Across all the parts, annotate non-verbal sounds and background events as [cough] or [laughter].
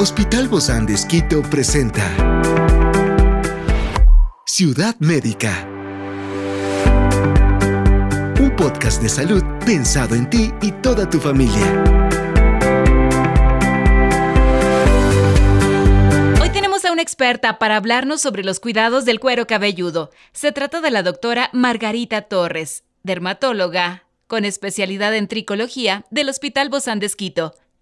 Hospital Bozán de Esquito presenta Ciudad Médica. Un podcast de salud pensado en ti y toda tu familia. Hoy tenemos a una experta para hablarnos sobre los cuidados del cuero cabelludo. Se trata de la doctora Margarita Torres, dermatóloga con especialidad en tricología del Hospital Bozán de Esquito.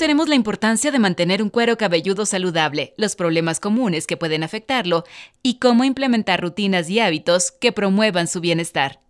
Conoceremos la importancia de mantener un cuero cabelludo saludable, los problemas comunes que pueden afectarlo y cómo implementar rutinas y hábitos que promuevan su bienestar.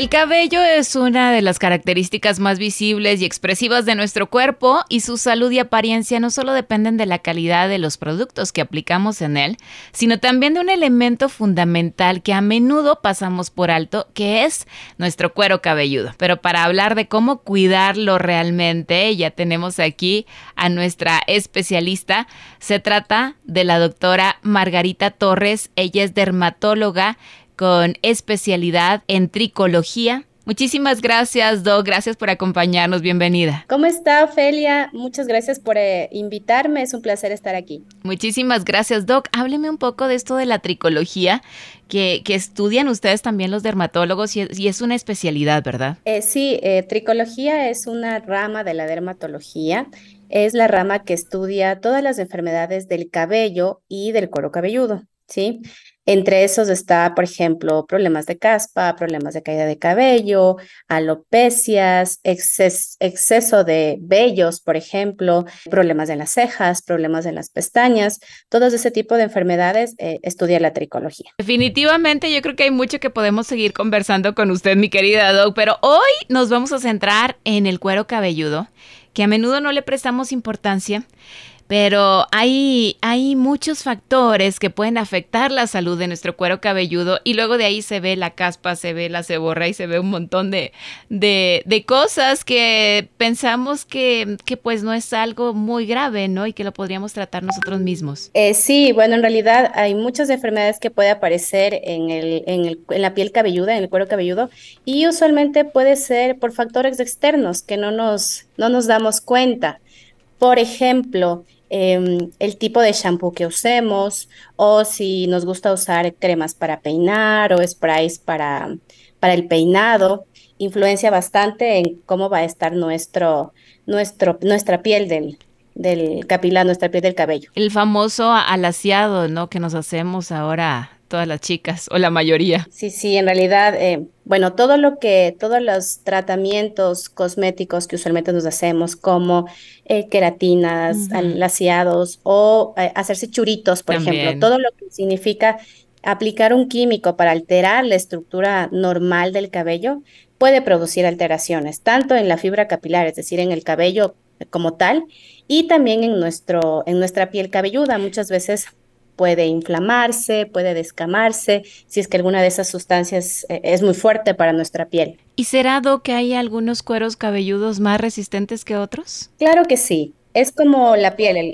El cabello es una de las características más visibles y expresivas de nuestro cuerpo y su salud y apariencia no solo dependen de la calidad de los productos que aplicamos en él, sino también de un elemento fundamental que a menudo pasamos por alto, que es nuestro cuero cabelludo. Pero para hablar de cómo cuidarlo realmente, ya tenemos aquí a nuestra especialista. Se trata de la doctora Margarita Torres. Ella es dermatóloga con especialidad en tricología. Muchísimas gracias, Doc. Gracias por acompañarnos. Bienvenida. ¿Cómo está, Ofelia? Muchas gracias por eh, invitarme. Es un placer estar aquí. Muchísimas gracias, Doc. Hábleme un poco de esto de la tricología que, estudian ustedes también los dermatólogos y, es una especialidad, ¿verdad? Eh, sí, eh, tricología es una rama de la dermatología. Es la rama que estudia todas las enfermedades del cabello y del cuero cabelludo. ¿sí? Entre esos está, por ejemplo, problemas de caspa, problemas de caída de cabello, alopecias, exceso de vellos, por ejemplo, problemas en las cejas, problemas en las pestañas, todos ese tipo de enfermedades eh, estudia la tricología. Definitivamente yo creo que hay mucho que podemos seguir conversando con usted, mi querida Doc, pero hoy nos vamos a centrar en el cuero cabelludo, que a menudo no le prestamos importancia pero hay, hay muchos factores que pueden afectar la salud de nuestro cuero cabelludo y luego de ahí se ve la caspa, se ve la ceborra y se ve un montón de, de, cosas que pensamos que, que, pues no es algo muy grave, ¿no? Y que lo podríamos tratar nosotros mismos. Eh, sí, bueno, en realidad hay muchas enfermedades que puede aparecer en, el, en, el, en la piel cabelluda, en el cuero cabelludo, y usualmente puede ser por factores externos que no nos, no nos damos cuenta. Por ejemplo, Em, el tipo de shampoo que usemos o si nos gusta usar cremas para peinar o sprays para, para el peinado, influencia bastante en cómo va a estar nuestro, nuestro, nuestra piel del, del capilar, nuestra piel del cabello. El famoso alaciado, ¿no? Que nos hacemos ahora todas las chicas o la mayoría. Sí, sí, en realidad, eh, bueno, todo lo que, todos los tratamientos cosméticos que usualmente nos hacemos, como eh, queratinas, laciados o eh, hacerse churitos, por ejemplo, todo lo que significa aplicar un químico para alterar la estructura normal del cabello puede producir alteraciones, tanto en la fibra capilar, es decir, en el cabello como tal, y también en, nuestro, en nuestra piel cabelluda. Muchas veces puede inflamarse, puede descamarse, si es que alguna de esas sustancias eh, es muy fuerte para nuestra piel. ¿Y será, Do, que hay algunos cueros cabelludos más resistentes que otros? Claro que sí. Es como la piel,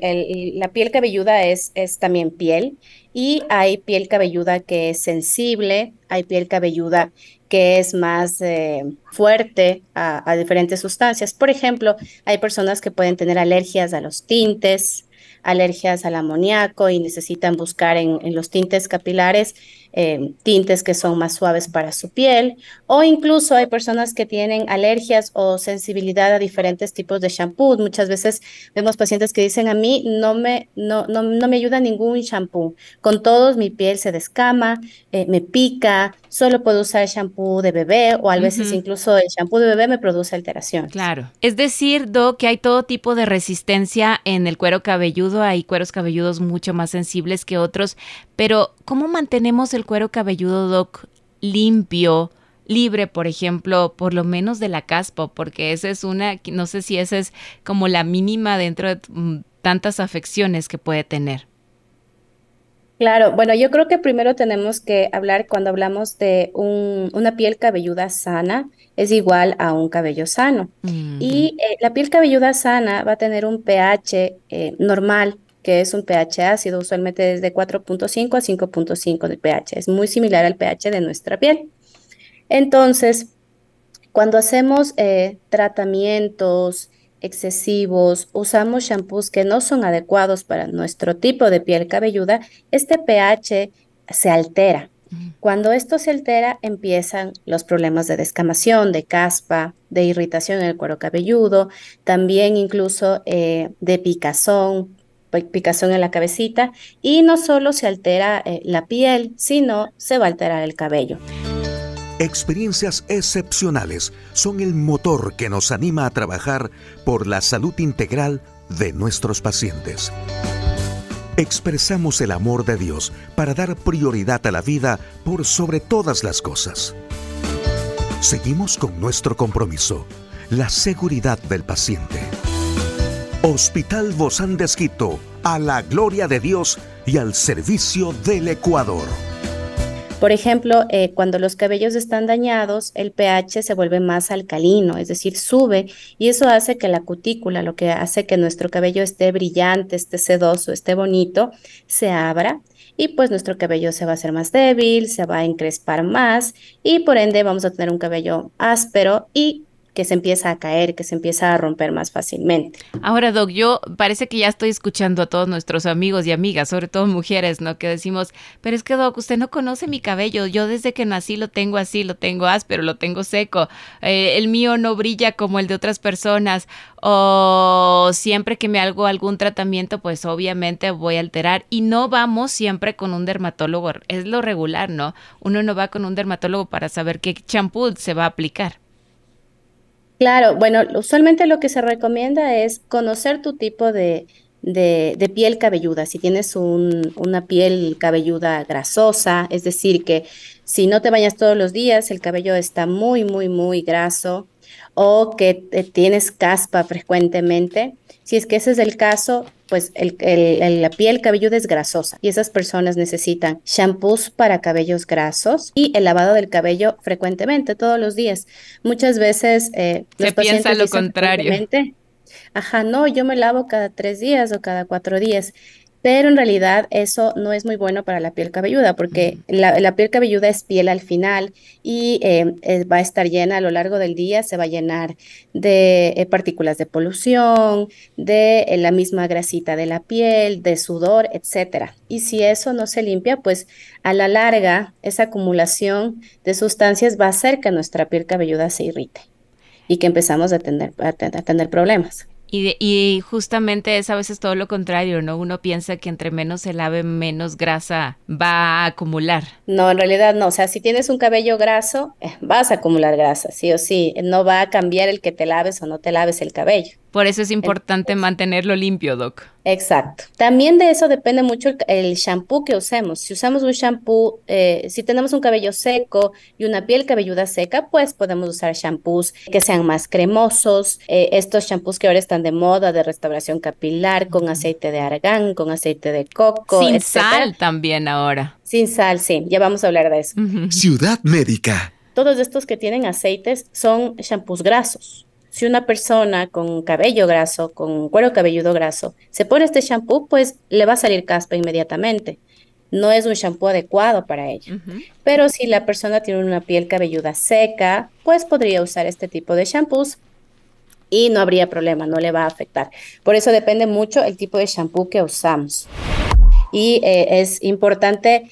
la piel cabelluda es, es también piel y hay piel cabelluda que es sensible, hay piel cabelluda que es más eh, fuerte a, a, diferentes sustancias. Por ejemplo, hay personas que pueden tener alergias a los tintes, alergias al amoníaco y necesitan buscar en, los tintes capilares eh, tintes que son más suaves para su piel o incluso hay personas que tienen alergias o sensibilidad a diferentes tipos de shampoo. Muchas veces vemos pacientes que dicen a mí no me, no, no, me ayuda ningún shampoo. Con todos mi piel se descama, eh, me pica, solo puedo usar shampoo de bebé o a veces incluso el shampoo de bebé me produce alteración. Claro. Es decir, Do, que hay todo tipo de resistencia en el cuero cabelludo. Hay cueros cabelludos mucho más sensibles que otros. Pero, ¿cómo mantenemos el cuero cabelludo, Doc, limpio, libre, por ejemplo, por lo menos de la caspa, porque esa es una, no sé si esa es como la mínima dentro de mm, tantas afecciones que puede tener. Claro, bueno, yo creo que primero tenemos que hablar cuando hablamos de una piel cabelluda sana, es igual a un cabello sano. Y eh, la piel cabelluda sana va a tener un pH eh, normal, que es un pH ácido, usualmente desde 4.5 a 5.5 de pH. Es muy similar al pH de nuestra piel. Entonces, cuando hacemos eh, tratamientos, excesivos, usamos shampoos que no son adecuados para nuestro tipo de piel cabelluda, este pH se altera. Cuando esto se altera, empiezan los problemas de descamación, de caspa, de irritación en el cuero cabelludo, también incluso eh, de picazón, picazón en la cabecita, y no solo se altera eh, la piel, sino se va a alterar el cabello. Experiencias excepcionales son el motor que nos anima a trabajar por la salud integral de nuestros pacientes. Expresamos el amor de Dios para dar prioridad a la vida por sobre todas las cosas. Seguimos con nuestro compromiso, la seguridad del paciente. Hospital Bozán de a la gloria de Dios y al servicio del Ecuador. Por ejemplo, eh, cuando los cabellos están dañados, el pH se vuelve más alcalino, es decir, sube y eso hace que la cutícula, lo que hace que nuestro cabello esté brillante, esté sedoso, esté bonito, se abra y pues nuestro cabello se va a hacer más débil, se va a encrespar más y por ende vamos a tener un cabello áspero y que se empieza a caer, que se empieza a romper más fácilmente. Ahora, Doc, yo parece que ya estoy escuchando a todos nuestros amigos y amigas, sobre todo mujeres, ¿no? Que decimos, pero es que, Doc, usted no conoce mi cabello. Yo desde que nací lo tengo así, lo tengo áspero, lo tengo seco. Eh, el mío no brilla como el de otras personas. O siempre que me hago algún tratamiento, pues obviamente voy a alterar. Y no vamos siempre con un dermatólogo. Es lo regular, ¿no? Uno no va con un dermatólogo para saber qué champú se va a aplicar. Claro, bueno, usualmente lo que se recomienda es conocer tu tipo de, de, piel cabelluda. Si tienes un, una piel cabelluda grasosa, es decir, que si no te bañas todos los días, el cabello está muy, muy, muy graso, o que tienes caspa frecuentemente. Si es que ese es el caso, pues la piel cabelluda es grasosa y esas personas necesitan shampoos para cabellos grasos y el lavado del cabello frecuentemente, todos los días. Muchas veces eh, los Se piensa lo contrario. Ajá, no, yo me lavo cada tres días o cada cuatro días pero en realidad eso no es muy bueno para la piel cabelluda porque la, piel cabelluda es piel al final y eh, va a estar llena a lo largo del día, se va a llenar de eh, partículas de polución, de eh, la misma grasita de la piel, de sudor, etcétera. Y si eso no se limpia, pues a la larga esa acumulación de sustancias va a hacer que nuestra piel cabelluda se irrite y que empezamos a tener, a tener problemas. Y, y, justamente es a veces todo lo contrario, ¿no? Uno piensa que entre menos se lave, menos grasa va a acumular. No, en realidad no. O sea, si tienes un cabello graso, eh, vas a acumular grasa, sí o sí. No va a cambiar el que te laves o no te laves el cabello. Por eso es importante mantenerlo limpio, Doc. Exacto. También de eso depende mucho el, shampoo que usemos. Si usamos un shampoo, eh, si tenemos un cabello seco y una piel cabelluda seca, pues podemos usar shampoos que sean más cremosos. Eh, estos shampoos que ahora están de moda de restauración capilar con aceite de argán, con aceite de coco. Sin sal también ahora. Sin sal, sí. Ya vamos a hablar de eso. Ciudad Médica. Todos estos que tienen aceites son shampoos grasos. Si una persona con cabello graso, con cuero cabelludo graso, se pone este shampoo, pues le va a salir caspa inmediatamente. No es un shampoo adecuado para ello. Pero si la persona tiene una piel cabelluda seca, pues podría usar este tipo de shampoos y no habría problema, no le va a afectar. Por eso depende mucho el tipo de shampoo que usamos. Y eh, es importante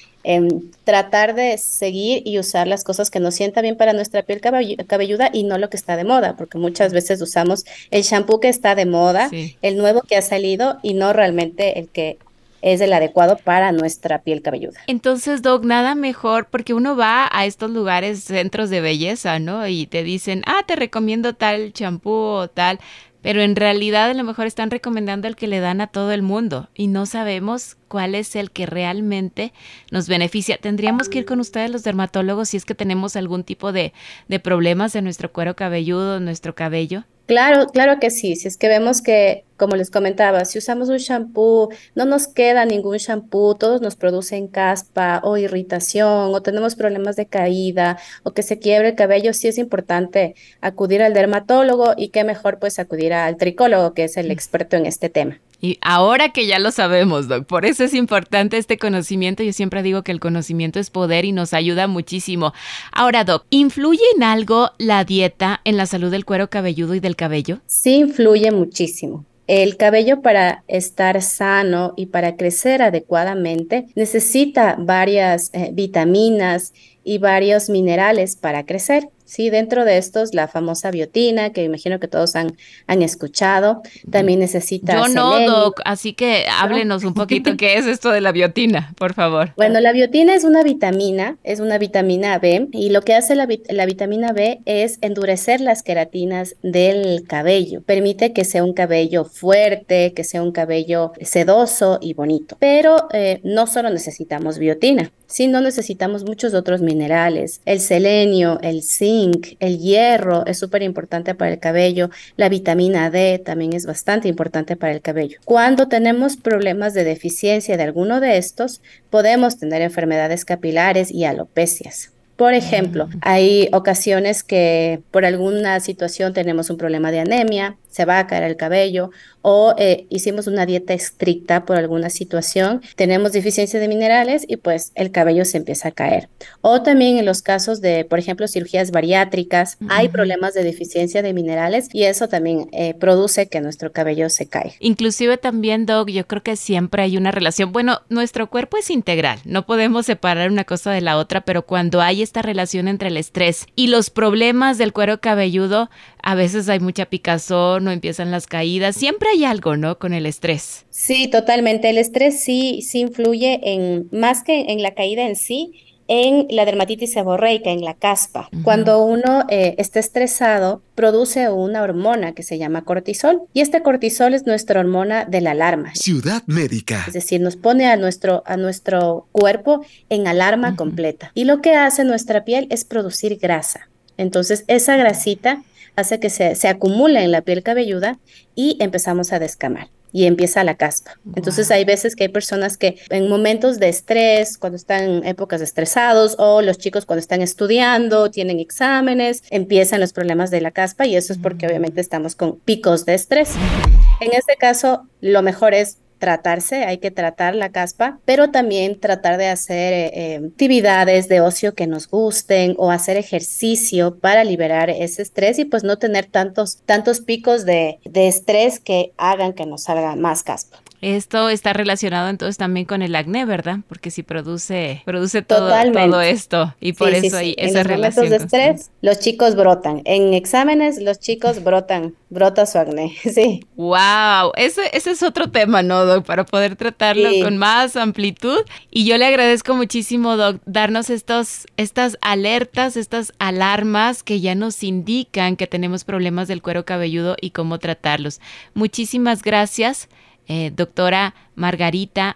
tratar de seguir y usar las cosas que nos sienta bien para nuestra piel cabelluda y no lo que está de moda, porque muchas veces usamos el shampoo que está de moda, el nuevo que ha salido y no realmente el que es el adecuado para nuestra piel cabelluda. Entonces, Doc, nada mejor porque uno va a estos lugares, centros de belleza, ¿no? Y te dicen, ah, te recomiendo tal champú o tal, pero en realidad a lo mejor están recomendando el que le dan a todo el mundo y no sabemos cuál es el que realmente nos beneficia. Tendríamos que ir con ustedes los dermatólogos si es que tenemos algún tipo de, de problemas en nuestro cuero cabelludo, en nuestro cabello. Claro, claro que sí. Si es que vemos que, como les comentaba, si usamos un shampoo, no nos queda ningún shampoo, todos nos producen caspa o irritación o tenemos problemas de caída o que se quiebre el cabello, sí es importante acudir al dermatólogo y qué mejor pues acudir al tricólogo, que es el experto en este tema. Y ahora que ya lo sabemos, Doc, por eso es importante este conocimiento. Yo siempre digo que el conocimiento es poder y nos ayuda muchísimo. Ahora, Doc, ¿influye en algo la dieta en la salud del cuero cabelludo y del cabello? Sí, influye muchísimo. El cabello para estar sano y para crecer adecuadamente necesita varias eh, vitaminas y varios minerales para crecer. Sí, dentro de estos, la famosa biotina, que imagino que todos han, han escuchado, también necesita. Yo no, Doc, así que háblenos un poquito [laughs] qué es esto de la biotina, por favor. Bueno, la biotina es una vitamina, es una vitamina B, y lo que hace la, la vitamina B es endurecer las queratinas del cabello. Permite que sea un cabello fuerte, que sea un cabello sedoso y bonito. Pero eh, no solo necesitamos biotina, sino necesitamos muchos otros minerales, el selenio, el zinc el hierro es súper importante para el cabello, la vitamina D también es bastante importante para el cabello. Cuando tenemos problemas de deficiencia de alguno de estos, podemos tener enfermedades capilares y alopecias. Por ejemplo, mm. hay ocasiones que por alguna situación tenemos un problema de anemia, se va a caer el cabello o eh, hicimos una dieta estricta por alguna situación, tenemos deficiencia de minerales y pues el cabello se empieza a caer. O también en los casos de, por ejemplo, cirugías bariátricas, hay problemas de deficiencia de minerales y eso también eh, produce que nuestro cabello se cae. Inclusive también, Doc, yo creo que siempre hay una relación. Bueno, nuestro cuerpo es integral, no podemos separar una cosa de la otra, pero cuando hay esta relación entre el estrés y los problemas del cuero cabelludo, a veces hay mucha picazón no empiezan las caídas. Siempre hay algo, ¿no? Con el estrés. Sí, totalmente. El estrés sí, sí influye en, más que en la caída en sí, en la dermatitis seborreica, en la caspa. Cuando uno eh, está estresado, produce una hormona que se llama cortisol y este cortisol es nuestra hormona de la alarma. Ciudad médica. Es decir, nos pone a nuestro, a nuestro cuerpo en alarma completa. Y lo que hace nuestra piel es producir grasa. Entonces, esa grasita hace que se, se acumule en la piel cabelluda y empezamos a descamar y empieza la caspa. Entonces hay veces que hay personas que en momentos de estrés, cuando están en épocas estresados o los chicos cuando están estudiando, tienen exámenes, empiezan los problemas de la caspa y eso es porque obviamente estamos con picos de estrés. En este caso, lo mejor es tratarse, hay que tratar la caspa, pero también tratar de hacer eh, eh, actividades de ocio que nos gusten o hacer ejercicio para liberar ese estrés y pues no tener tantos, tantos picos de, de estrés que hagan que nos salga más caspa. Esto está relacionado entonces también con el acné, ¿verdad? Porque si produce, produce todo, todo esto y por eso hay esa en los de estrés, los chicos brotan. En exámenes, los chicos brotan, brota su acné, [laughs] sí. Wow, ese, ese es otro tema, ¿no, Doc? Para poder tratarlo con más amplitud. Y yo le agradezco muchísimo, Doc, darnos estos, estas alertas, estas alarmas que ya nos indican que tenemos problemas del cuero cabelludo y cómo tratarlos. Muchísimas gracias. Eh, doctora Margarita,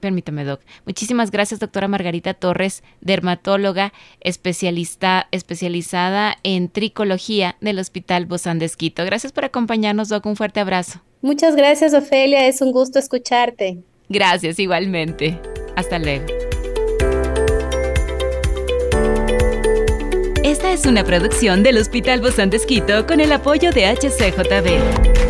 permítame, doc. Muchísimas gracias, doctora Margarita Torres, dermatóloga especialista, especializada en tricología del Hospital Bozán de Esquito. Gracias por acompañarnos, doc. Un fuerte abrazo. Muchas gracias, Ofelia. Es un gusto escucharte. Gracias, igualmente. Hasta luego. Esta es una producción del Hospital Bozán de Esquito con el apoyo de HCJB.